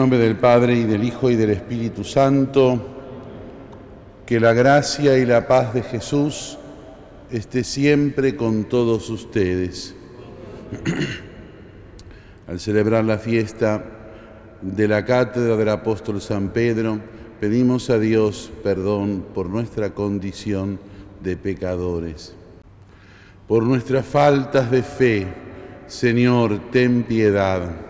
Nombre del Padre y del Hijo y del Espíritu Santo, que la gracia y la paz de Jesús esté siempre con todos ustedes. Al celebrar la fiesta de la cátedra del apóstol San Pedro, pedimos a Dios perdón por nuestra condición de pecadores. Por nuestras faltas de fe, Señor, ten piedad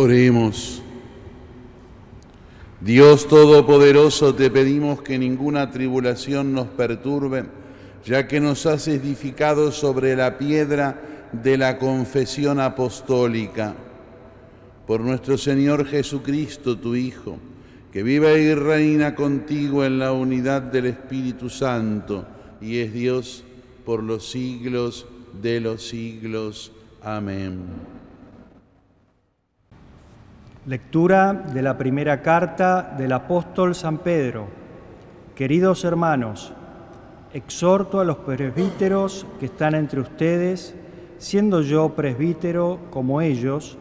Oremos. Dios Todopoderoso, te pedimos que ninguna tribulación nos perturbe, ya que nos has edificado sobre la piedra de la confesión apostólica. Por nuestro Señor Jesucristo, tu Hijo, que vive y reina contigo en la unidad del Espíritu Santo y es Dios por los siglos de los siglos. Amén. Lectura de la primera carta del apóstol San Pedro. Queridos hermanos, exhorto a los presbíteros que están entre ustedes, siendo yo presbítero como ellos,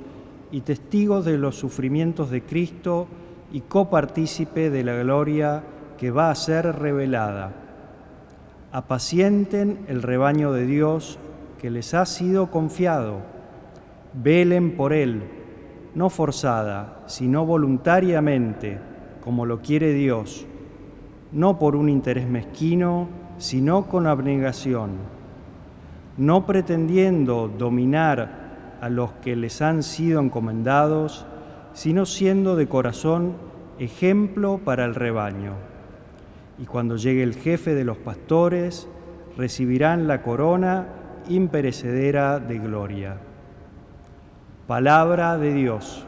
y testigo de los sufrimientos de Cristo y copartícipe de la gloria que va a ser revelada. Apacienten el rebaño de Dios que les ha sido confiado, velen por él no forzada, sino voluntariamente, como lo quiere Dios, no por un interés mezquino, sino con abnegación, no pretendiendo dominar a los que les han sido encomendados, sino siendo de corazón ejemplo para el rebaño. Y cuando llegue el jefe de los pastores, recibirán la corona imperecedera de gloria. Palabra de Dios.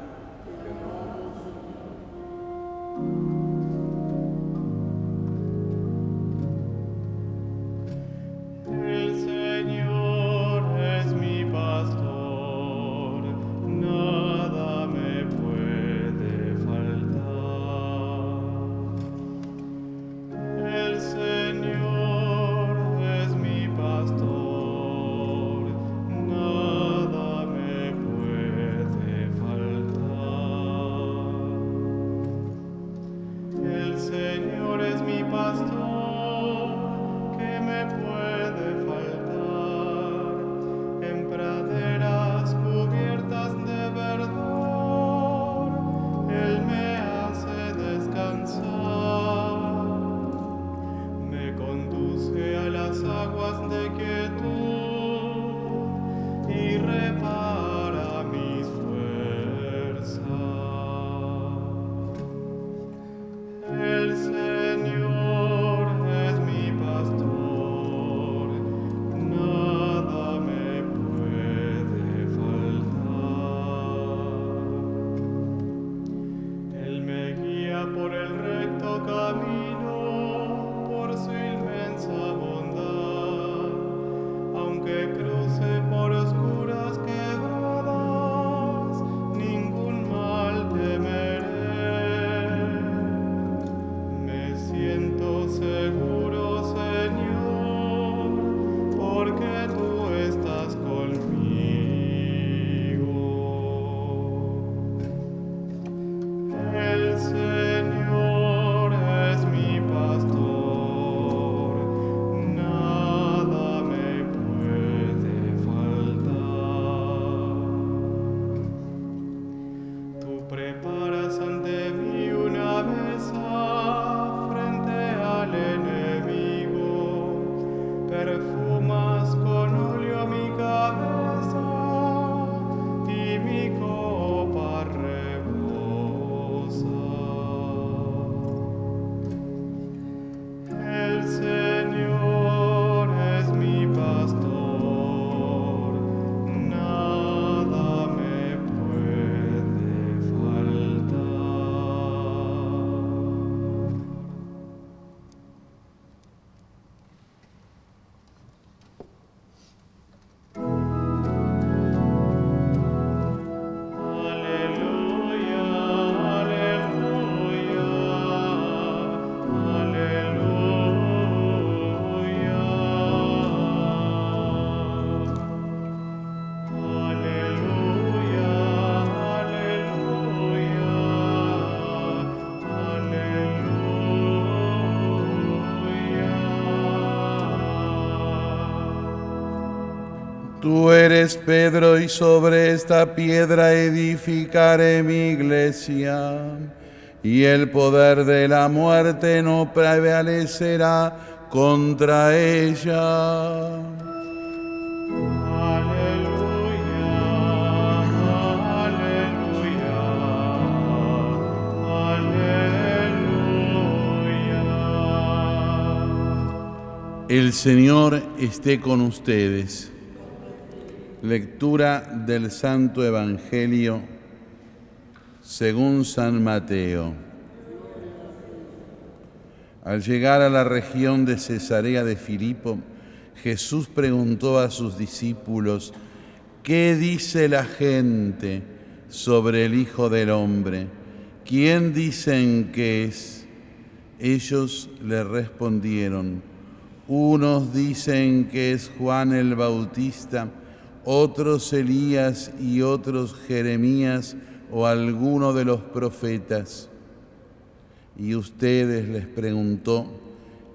Tú eres Pedro y sobre esta piedra edificaré mi iglesia y el poder de la muerte no prevalecerá contra ella. Aleluya, aleluya, aleluya. El Señor esté con ustedes. Lectura del Santo Evangelio según San Mateo. Al llegar a la región de Cesarea de Filipo, Jesús preguntó a sus discípulos, ¿qué dice la gente sobre el Hijo del Hombre? ¿Quién dicen que es? Ellos le respondieron, unos dicen que es Juan el Bautista, otros Elías y otros Jeremías o alguno de los profetas. Y ustedes les preguntó,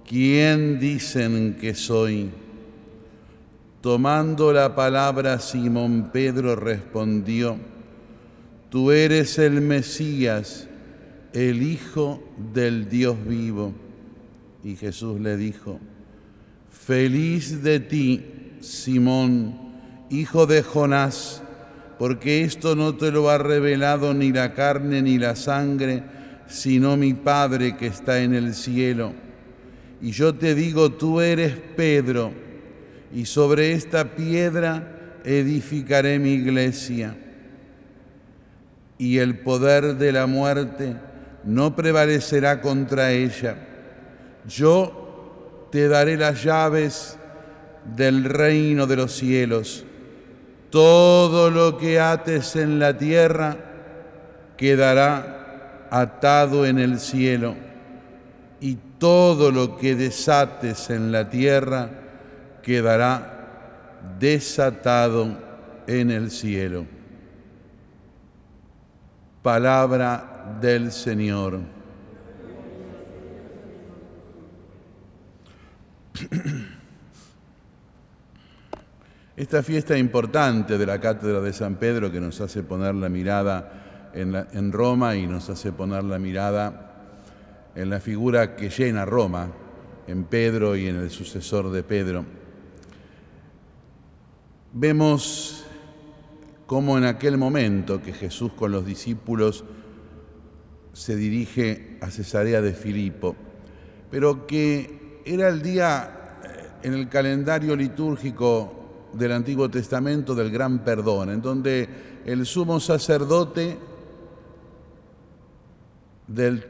¿quién dicen que soy? Tomando la palabra, Simón Pedro respondió, Tú eres el Mesías, el Hijo del Dios vivo. Y Jesús le dijo, Feliz de ti, Simón, hijo de Jonás, porque esto no te lo ha revelado ni la carne ni la sangre, sino mi Padre que está en el cielo. Y yo te digo, tú eres Pedro, y sobre esta piedra edificaré mi iglesia. Y el poder de la muerte no prevalecerá contra ella. Yo te daré las llaves del reino de los cielos todo lo que ates en la tierra quedará atado en el cielo, y todo lo que desates en la tierra quedará desatado en el cielo. Palabra del Señor. Esta fiesta importante de la Cátedra de San Pedro que nos hace poner la mirada en, Roma y nos hace poner la mirada en la figura que llena Roma, en Pedro y en el sucesor de Pedro, vemos cómo en aquel momento que Jesús con los discípulos se dirige a Cesarea de Filipo, pero que era el día eh, en el calendario litúrgico del Antiguo Testamento del gran perdón, en donde el sumo sacerdote del,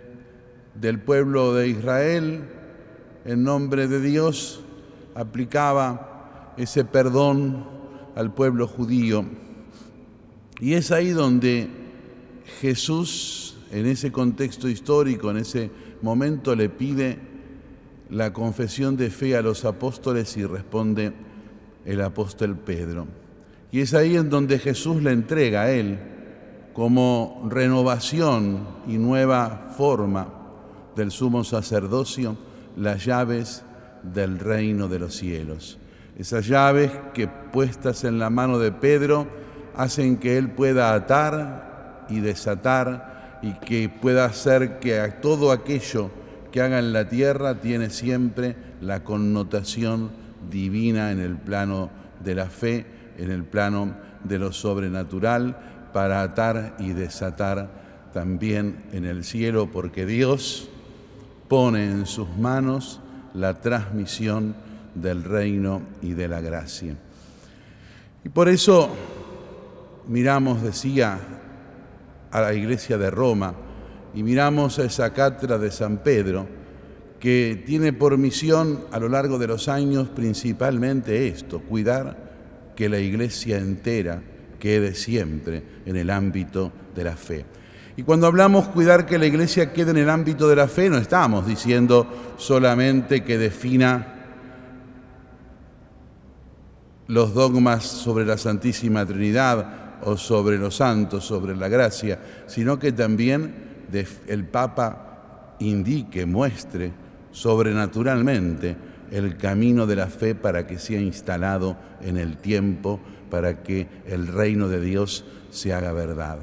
del pueblo de Israel, en nombre de Dios, aplicaba ese perdón al pueblo judío. Y es ahí donde Jesús, en ese contexto histórico, en ese momento, le pide la confesión de fe a los apóstoles y responde el apóstol Pedro. Y es ahí en donde Jesús le entrega a él como renovación y nueva forma del sumo sacerdocio las llaves del reino de los cielos. Esas llaves que puestas en la mano de Pedro hacen que él pueda atar y desatar y que pueda hacer que todo aquello que haga en la tierra tiene siempre la connotación divina en el plano de la fe, en el plano de lo sobrenatural, para atar y desatar también en el cielo, porque Dios pone en sus manos la transmisión del reino y de la gracia. Y por eso miramos, decía, a la iglesia de Roma y miramos a esa cátedra de San Pedro, que tiene por misión a lo largo de los años principalmente esto, cuidar que la iglesia entera quede siempre en el ámbito de la fe. Y cuando hablamos cuidar que la iglesia quede en el ámbito de la fe, no estamos diciendo solamente que defina los dogmas sobre la Santísima Trinidad o sobre los santos, sobre la gracia, sino que también el Papa indique, muestre sobrenaturalmente el camino de la fe para que sea instalado en el tiempo, para que el reino de Dios se haga verdad.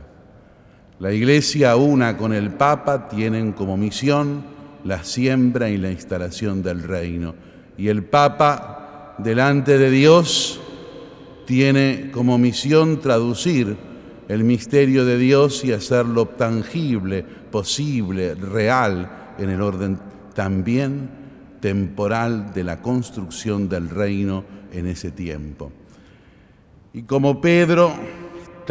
La Iglesia una con el Papa tienen como misión la siembra y la instalación del reino. Y el Papa, delante de Dios, tiene como misión traducir el misterio de Dios y hacerlo tangible, posible, real en el orden también temporal de la construcción del reino en ese tiempo. Y como Pedro,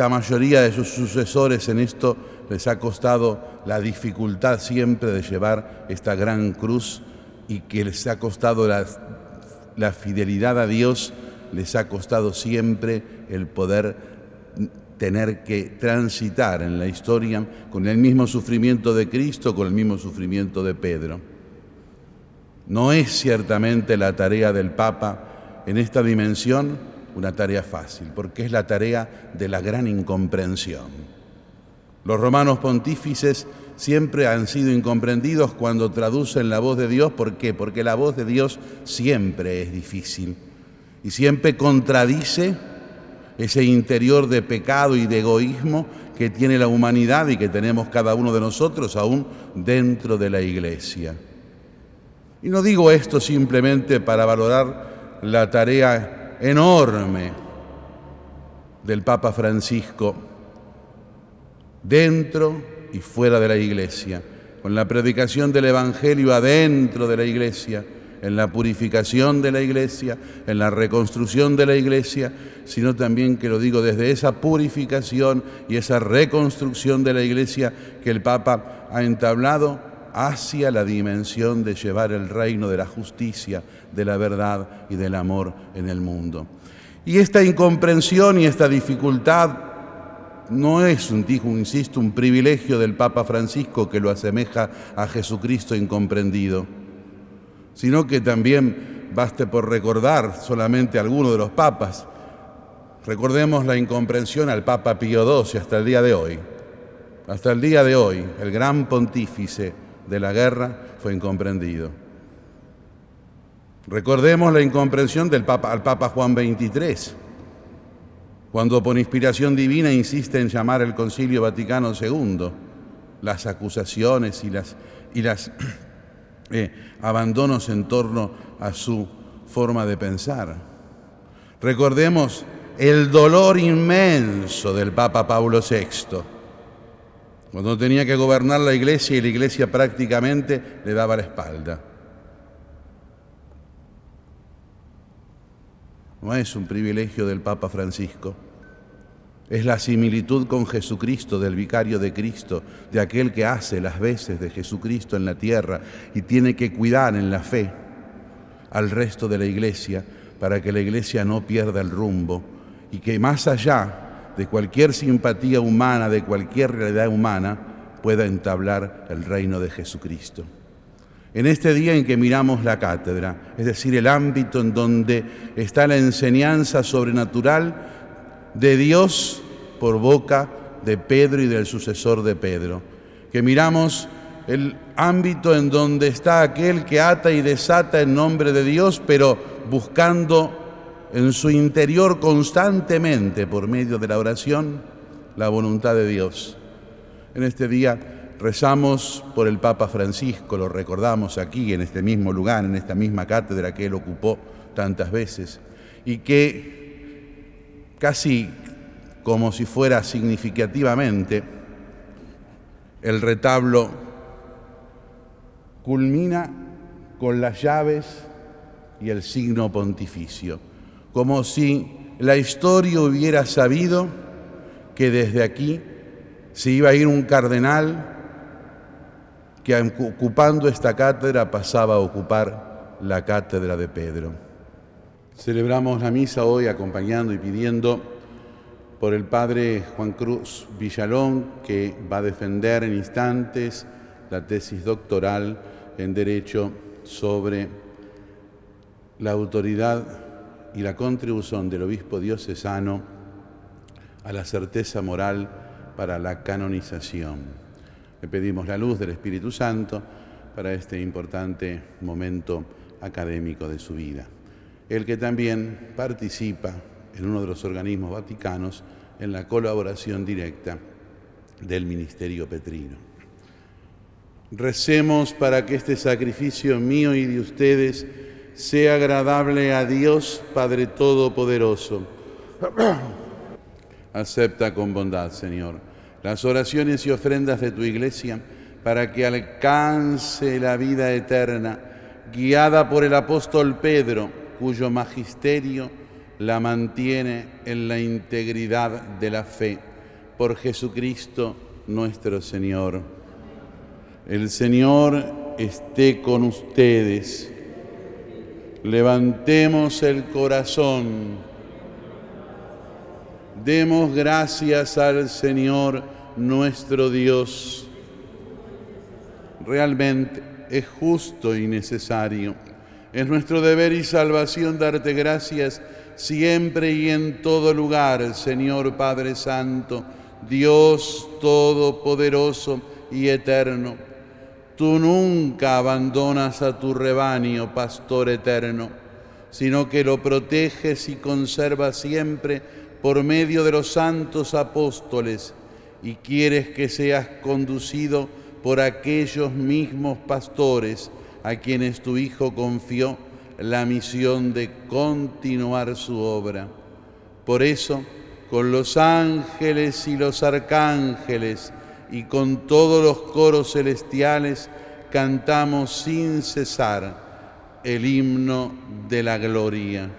la mayoría de sus sucesores en esto les ha costado la dificultad siempre de llevar esta gran cruz y que les ha costado la, fidelidad a Dios, les ha costado siempre el poder tener que transitar en la historia con el mismo sufrimiento de Cristo, con el mismo sufrimiento de Pedro. No es ciertamente la tarea del Papa en esta dimensión una tarea fácil, porque es la tarea de la gran incomprensión. Los romanos pontífices siempre han sido incomprendidos cuando traducen la voz de Dios. ¿Por qué? Porque la voz de Dios siempre es difícil y siempre contradice ese interior de pecado y de egoísmo que tiene la humanidad y que tenemos cada uno de nosotros aún dentro de la iglesia. Y no digo esto simplemente para valorar la tarea enorme del Papa Francisco dentro y fuera de la iglesia, con la predicación del Evangelio adentro de la iglesia, en la purificación de la iglesia, en la reconstrucción de la iglesia, sino también que lo digo desde esa purificación y esa reconstrucción de la iglesia que el Papa ha entablado hacia la dimensión de llevar el reino de la justicia, de la verdad y del amor en el mundo. Y esta incomprensión y esta dificultad no es, un, insisto, un privilegio del Papa Francisco que lo asemeja a Jesucristo incomprendido, sino que también baste por recordar solamente a alguno de los papas. Recordemos la incomprensión al Papa Pío XII hasta el día de hoy. Hasta el día de hoy, el gran pontífice de la guerra fue incomprendido. Recordemos la incomprensión del Papa, al Papa Juan XXIII, cuando por inspiración divina insiste en llamar el Concilio Vaticano II las acusaciones y las, y las eh, abandonos en torno a su forma de pensar. Recordemos el dolor inmenso del Papa Pablo VI, cuando tenía que gobernar la iglesia y la iglesia prácticamente le daba la espalda. No es un privilegio del Papa Francisco, es la similitud con Jesucristo, del vicario de Cristo, de aquel que hace las veces de Jesucristo en la tierra y tiene que cuidar en la fe al resto de la iglesia para que la iglesia no pierda el rumbo y que más allá de cualquier simpatía humana, de cualquier realidad humana, pueda entablar el reino de Jesucristo. En este día en que miramos la cátedra, es decir, el ámbito en donde está la enseñanza sobrenatural de Dios por boca de Pedro y del sucesor de Pedro, que miramos el ámbito en donde está aquel que ata y desata en nombre de Dios, pero buscando en su interior constantemente por medio de la oración la voluntad de Dios. En este día rezamos por el Papa Francisco, lo recordamos aquí en este mismo lugar, en esta misma cátedra que él ocupó tantas veces, y que casi como si fuera significativamente el retablo culmina con las llaves y el signo pontificio, como si la historia hubiera sabido que desde aquí se iba a ir un cardenal que ocupando esta cátedra pasaba a ocupar la cátedra de Pedro. Celebramos la misa hoy acompañando y pidiendo por el padre Juan Cruz Villalón, que va a defender en instantes la tesis doctoral en Derecho sobre la autoridad y la contribución del obispo diocesano a la certeza moral para la canonización. Le pedimos la luz del Espíritu Santo para este importante momento académico de su vida. El que también participa en uno de los organismos vaticanos en la colaboración directa del ministerio petrino. Recemos para que este sacrificio mío y de ustedes sea agradable a Dios Padre Todopoderoso. Acepta con bondad, Señor, las oraciones y ofrendas de tu iglesia para que alcance la vida eterna, guiada por el apóstol Pedro, cuyo magisterio la mantiene en la integridad de la fe. Por Jesucristo nuestro Señor. El Señor esté con ustedes. Levantemos el corazón. Demos gracias al Señor nuestro Dios. Realmente es justo y necesario. Es nuestro deber y salvación darte gracias siempre y en todo lugar, Señor Padre Santo, Dios Todopoderoso y Eterno. Tú nunca abandonas a tu rebaño, Pastor Eterno, sino que lo proteges y conservas siempre por medio de los santos apóstoles y quieres que seas conducido por aquellos mismos pastores a quienes tu Hijo confió la misión de continuar su obra. Por eso, con los ángeles y los arcángeles y con todos los coros celestiales, cantamos sin cesar el himno de la gloria.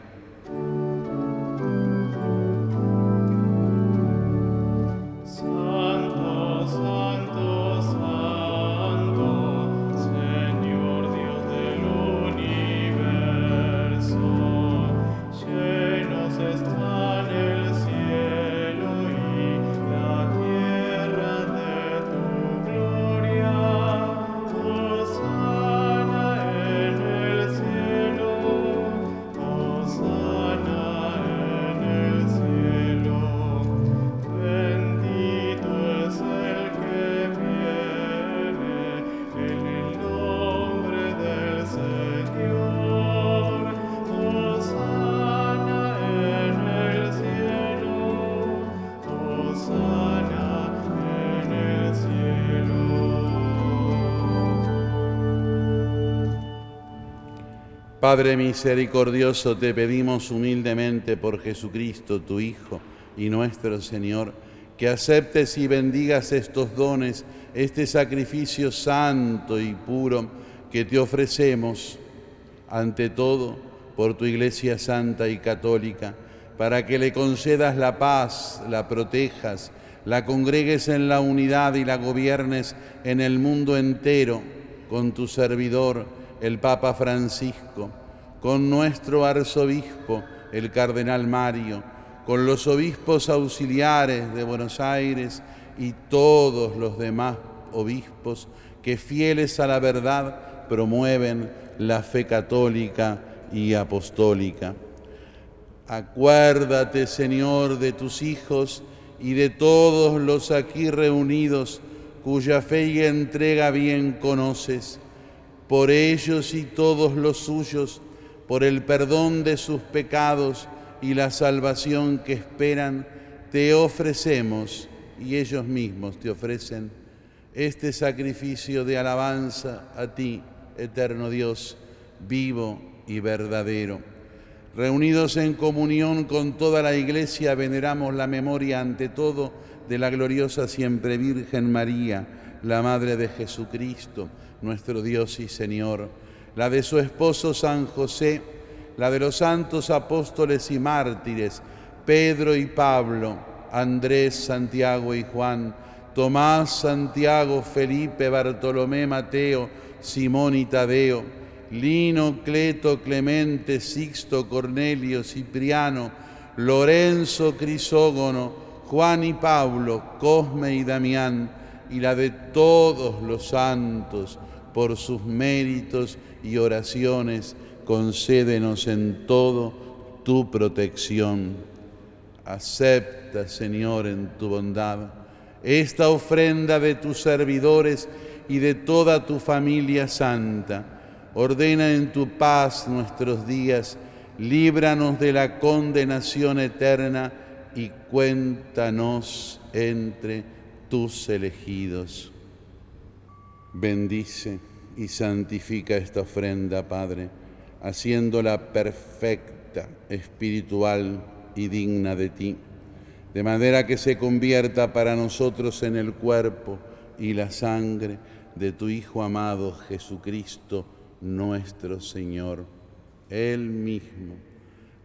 Padre misericordioso, te pedimos humildemente por Jesucristo, tu Hijo y nuestro Señor, que aceptes y bendigas estos dones, este sacrificio santo y puro que te ofrecemos, ante todo, por tu Iglesia Santa y Católica, para que le concedas la paz, la protejas, la congregues en la unidad y la gobiernes en el mundo entero con tu servidor, el Papa Francisco, con nuestro arzobispo, el Cardenal Mario, con los obispos auxiliares de Buenos Aires y todos los demás obispos que fieles a la verdad promueven la fe católica y apostólica. Acuérdate, Señor, de tus hijos y de todos los aquí reunidos cuya fe y entrega bien conoces por ellos y todos los suyos, por el perdón de sus pecados y la salvación que esperan, te ofrecemos y ellos mismos te ofrecen este sacrificio de alabanza a ti, eterno Dios, vivo y verdadero. Reunidos en comunión con toda la Iglesia, veneramos la memoria ante todo de la gloriosa siempre Virgen María, la Madre de Jesucristo nuestro Dios y Señor, la de su esposo San José, la de los santos apóstoles y mártires, Pedro y Pablo, Andrés, Santiago y Juan, Tomás, Santiago, Felipe, Bartolomé, Mateo, Simón y Tadeo, Lino, Cleto, Clemente, Sixto, Cornelio, Cipriano, Lorenzo, Crisógono, Juan y Pablo, Cosme y Damián, y la de todos los santos, por sus méritos y oraciones, concédenos en todo tu protección. Acepta, Señor, en tu bondad esta ofrenda de tus servidores y de toda tu familia santa. Ordena en tu paz nuestros días, líbranos de la condenación eterna y cuéntanos entre tus elegidos. Bendice y santifica esta ofrenda, Padre, haciéndola perfecta, espiritual y digna de ti, de manera que se convierta para nosotros en el cuerpo y la sangre de tu Hijo amado Jesucristo, nuestro Señor. Él mismo,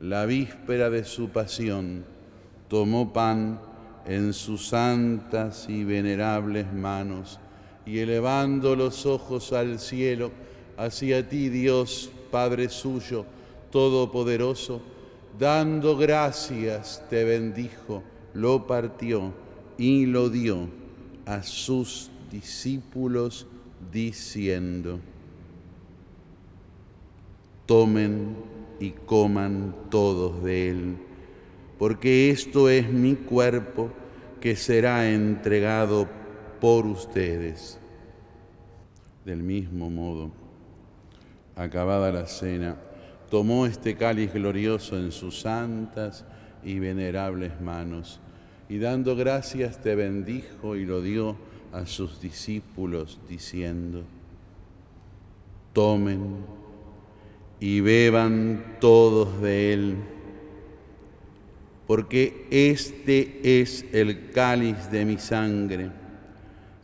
la víspera de su pasión, tomó pan en sus santas y venerables manos, y elevando los ojos al cielo, hacia ti Dios, Padre suyo, Todopoderoso, dando gracias, te bendijo, lo partió y lo dio a sus discípulos, diciendo, tomen y coman todos de él, porque esto es mi cuerpo que será entregado por ustedes. Del mismo modo, acabada la cena, tomó este cáliz glorioso en sus santas y venerables manos, y dando gracias te bendijo y lo dio a sus discípulos, diciendo, tomen y beban todos de él, porque este es el cáliz de mi sangre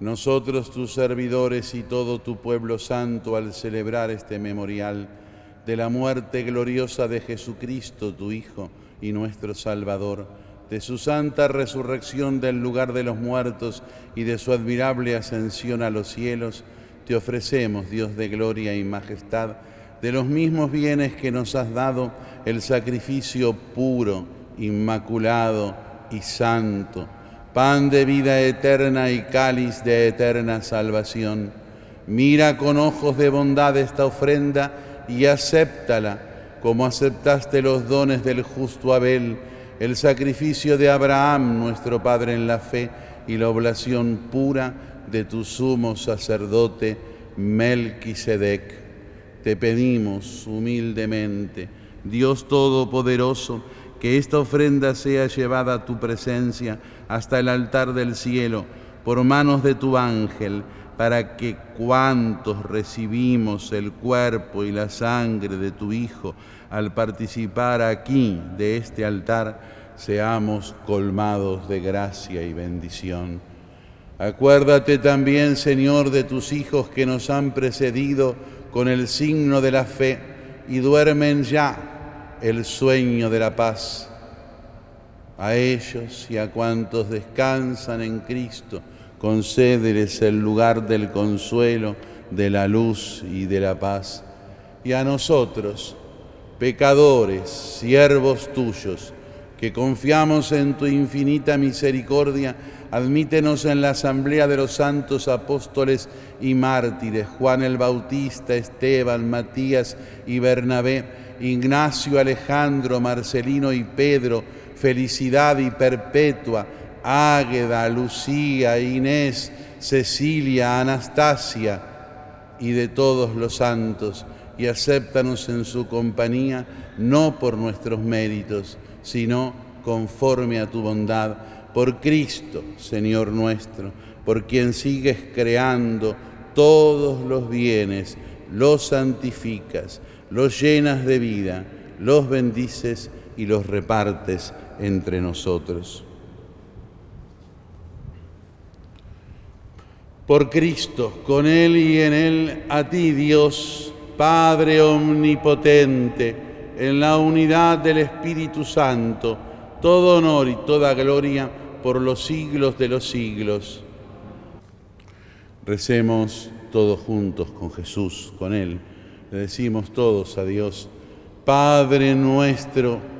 nosotros tus servidores y todo tu pueblo santo al celebrar este memorial de la muerte gloriosa de Jesucristo, tu Hijo y nuestro Salvador, de su santa resurrección del lugar de los muertos y de su admirable ascensión a los cielos, te ofrecemos, Dios de gloria y majestad, de los mismos bienes que nos has dado, el sacrificio puro, inmaculado y santo pan de vida eterna y cáliz de eterna salvación. Mira con ojos de bondad esta ofrenda y acéptala como aceptaste los dones del justo Abel, el sacrificio de Abraham, nuestro Padre en la fe, y la oblación pura de tu sumo sacerdote Melquisedec. Te pedimos humildemente, Dios Todopoderoso, que esta ofrenda sea llevada a tu presencia hasta el altar del cielo por manos de tu ángel, para que cuantos recibimos el cuerpo y la sangre de tu Hijo al participar aquí de este altar, seamos colmados de gracia y bendición. Acuérdate también, Señor, de tus hijos que nos han precedido con el signo de la fe y duermen ya el sueño de la paz. A ellos y a cuantos descansan en Cristo, concédeles el lugar del consuelo, de la luz y de la paz. Y a nosotros, pecadores, siervos tuyos, que confiamos en tu infinita misericordia, admítenos en la asamblea de los santos apóstoles y mártires, Juan el Bautista, Esteban, Matías y Bernabé, Ignacio, Alejandro, Marcelino y Pedro, felicidad y perpetua, Águeda, Lucía, Inés, Cecilia, Anastasia y de todos los santos, y acéptanos en su compañía, no por nuestros méritos, sino conforme a tu bondad, por Cristo, Señor nuestro, por quien sigues creando todos los bienes, los santificas, los llenas de vida, los bendices y los repartes entre nosotros. Por Cristo, con Él y en Él, a ti Dios, Padre Omnipotente, en la unidad del Espíritu Santo, todo honor y toda gloria por los siglos de los siglos. Recemos todos juntos con Jesús, con Él. Le decimos todos a Dios, Padre nuestro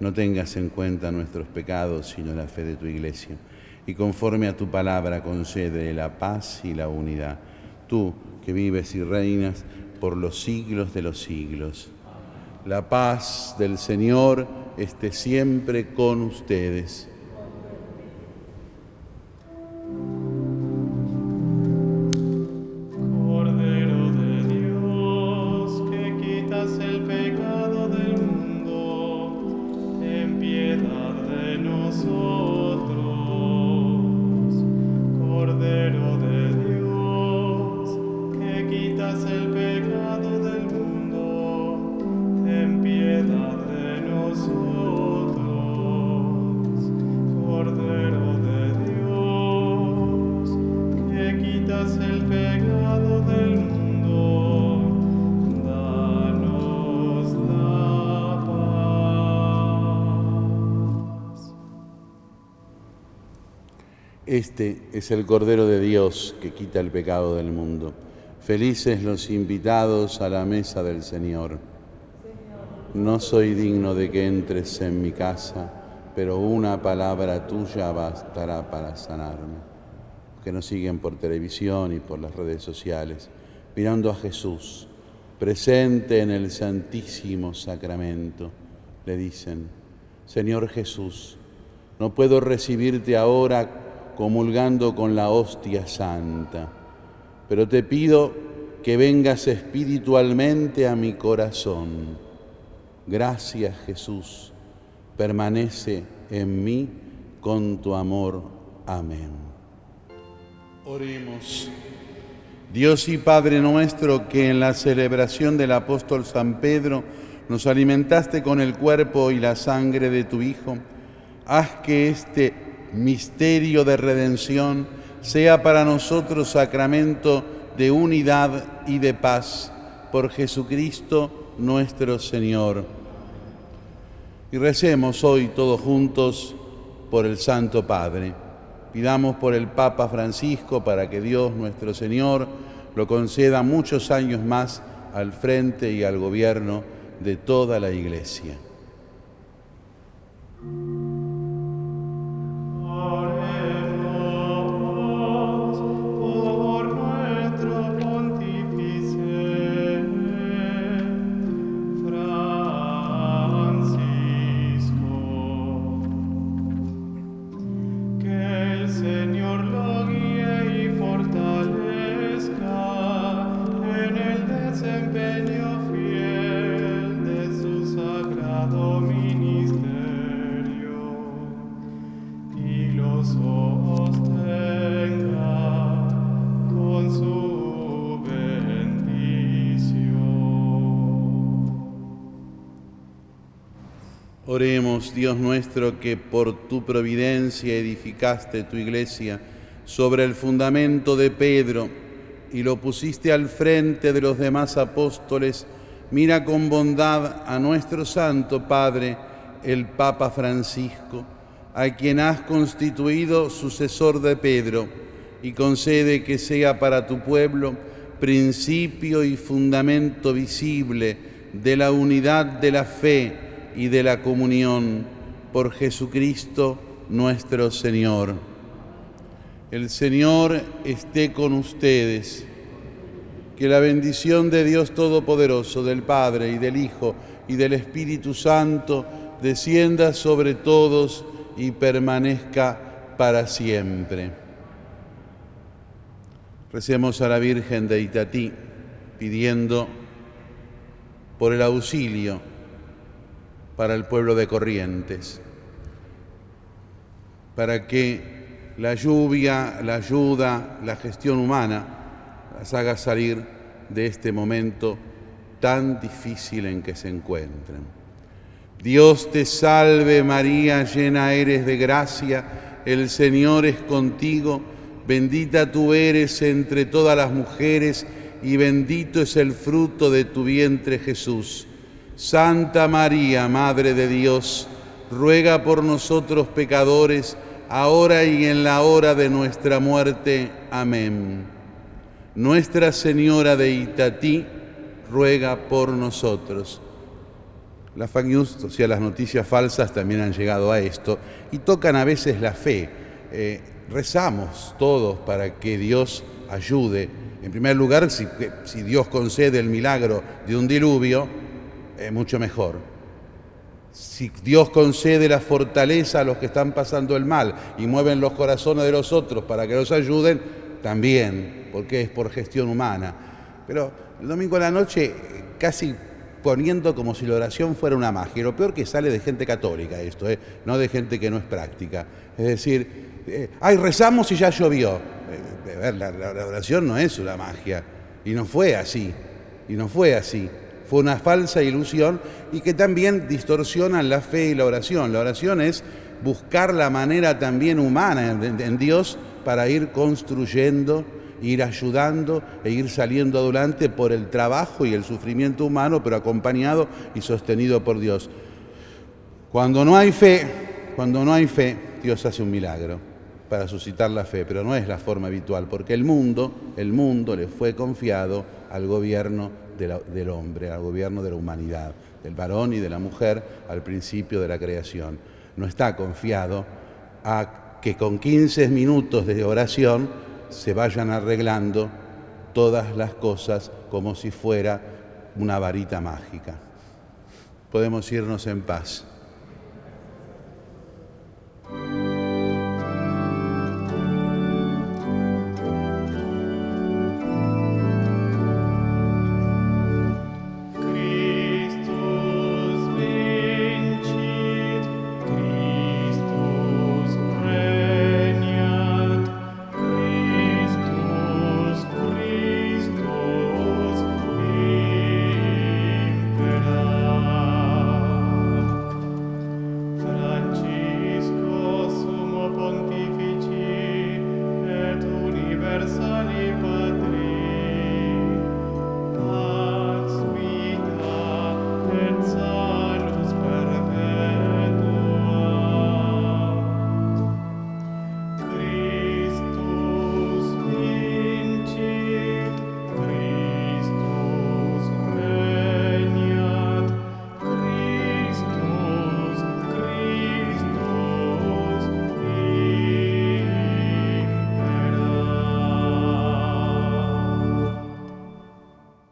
no tengas en cuenta nuestros pecados, sino la fe de tu iglesia y conforme a tu palabra concede la paz y la unidad. Tú que vives y reinas por los siglos de los siglos. La paz del Señor esté siempre con ustedes. Este es el Cordero de Dios que quita el pecado del mundo. Felices los invitados a la mesa del Señor. No soy digno de que entres en mi casa, pero una palabra tuya bastará para sanarme. Que nos siguen por televisión y por las redes sociales, mirando a Jesús, presente en el Santísimo Sacramento, le dicen, Señor Jesús, no puedo recibirte ahora comulgando con la hostia santa. Pero te pido que vengas espiritualmente a mi corazón. Gracias Jesús, permanece en mí con tu amor. Amén. Oremos. Dios y Padre nuestro, que en la celebración del apóstol San Pedro nos alimentaste con el cuerpo y la sangre de tu Hijo, haz que este misterio de redención sea para nosotros sacramento de unidad y de paz por Jesucristo nuestro Señor. Y recemos hoy todos juntos por el Santo Padre. Pidamos por el Papa Francisco para que Dios nuestro Señor lo conceda muchos años más al frente y al gobierno de toda la Iglesia. Oremos, Dios nuestro, que por tu providencia edificaste tu iglesia sobre el fundamento de Pedro y lo pusiste al frente de los demás apóstoles. Mira con bondad a nuestro Santo Padre, el Papa Francisco, a quien has constituido sucesor de Pedro, y concede que sea para tu pueblo principio y fundamento visible de la unidad de la fe y de la comunión por Jesucristo nuestro Señor. El Señor esté con ustedes. Que la bendición de Dios Todopoderoso, del Padre y del Hijo y del Espíritu Santo descienda sobre todos y permanezca para siempre. Recemos a la Virgen de Itatí pidiendo por el auxilio para el pueblo de Corrientes, para que la lluvia, la ayuda, la gestión humana las haga salir de este momento tan difícil en que se encuentran. Dios te salve María, llena eres de gracia, el Señor es contigo, bendita tú eres entre todas las mujeres y bendito es el fruto de tu vientre Jesús. Santa María, Madre de Dios, ruega por nosotros pecadores, ahora y en la hora de nuestra muerte. Amén. Nuestra Señora de Itatí, ruega por nosotros. Las fake news, o sea, las noticias falsas también han llegado a esto y tocan a veces la fe. Eh, rezamos todos para que Dios ayude. En primer lugar, si, si Dios concede el milagro de un diluvio, es mucho mejor. Si Dios concede la fortaleza a los que están pasando el mal y mueven los corazones de los otros para que los ayuden, también, porque es por gestión humana. Pero el domingo a la noche casi poniendo como si la oración fuera una magia. Lo peor que sale de gente católica esto, ¿eh? no de gente que no es práctica. Es decir, eh, ay, rezamos y ya llovió. Eh, ver, la oración no es una magia. Y no fue así. Y no fue así. Fue una falsa ilusión y que también distorsionan la fe y la oración. La oración es buscar la manera también humana en, Dios para ir construyendo, ir ayudando e ir saliendo adelante por el trabajo y el sufrimiento humano, pero acompañado y sostenido por Dios. Cuando no hay fe, cuando no hay fe, Dios hace un milagro para suscitar la fe, pero no es la forma habitual, porque el mundo, el mundo le fue confiado al gobierno del hombre, al gobierno de la humanidad, del varón y de la mujer al principio de la creación. No está confiado a que con 15 minutos de oración se vayan arreglando todas las cosas como si fuera una varita mágica. Podemos irnos en paz.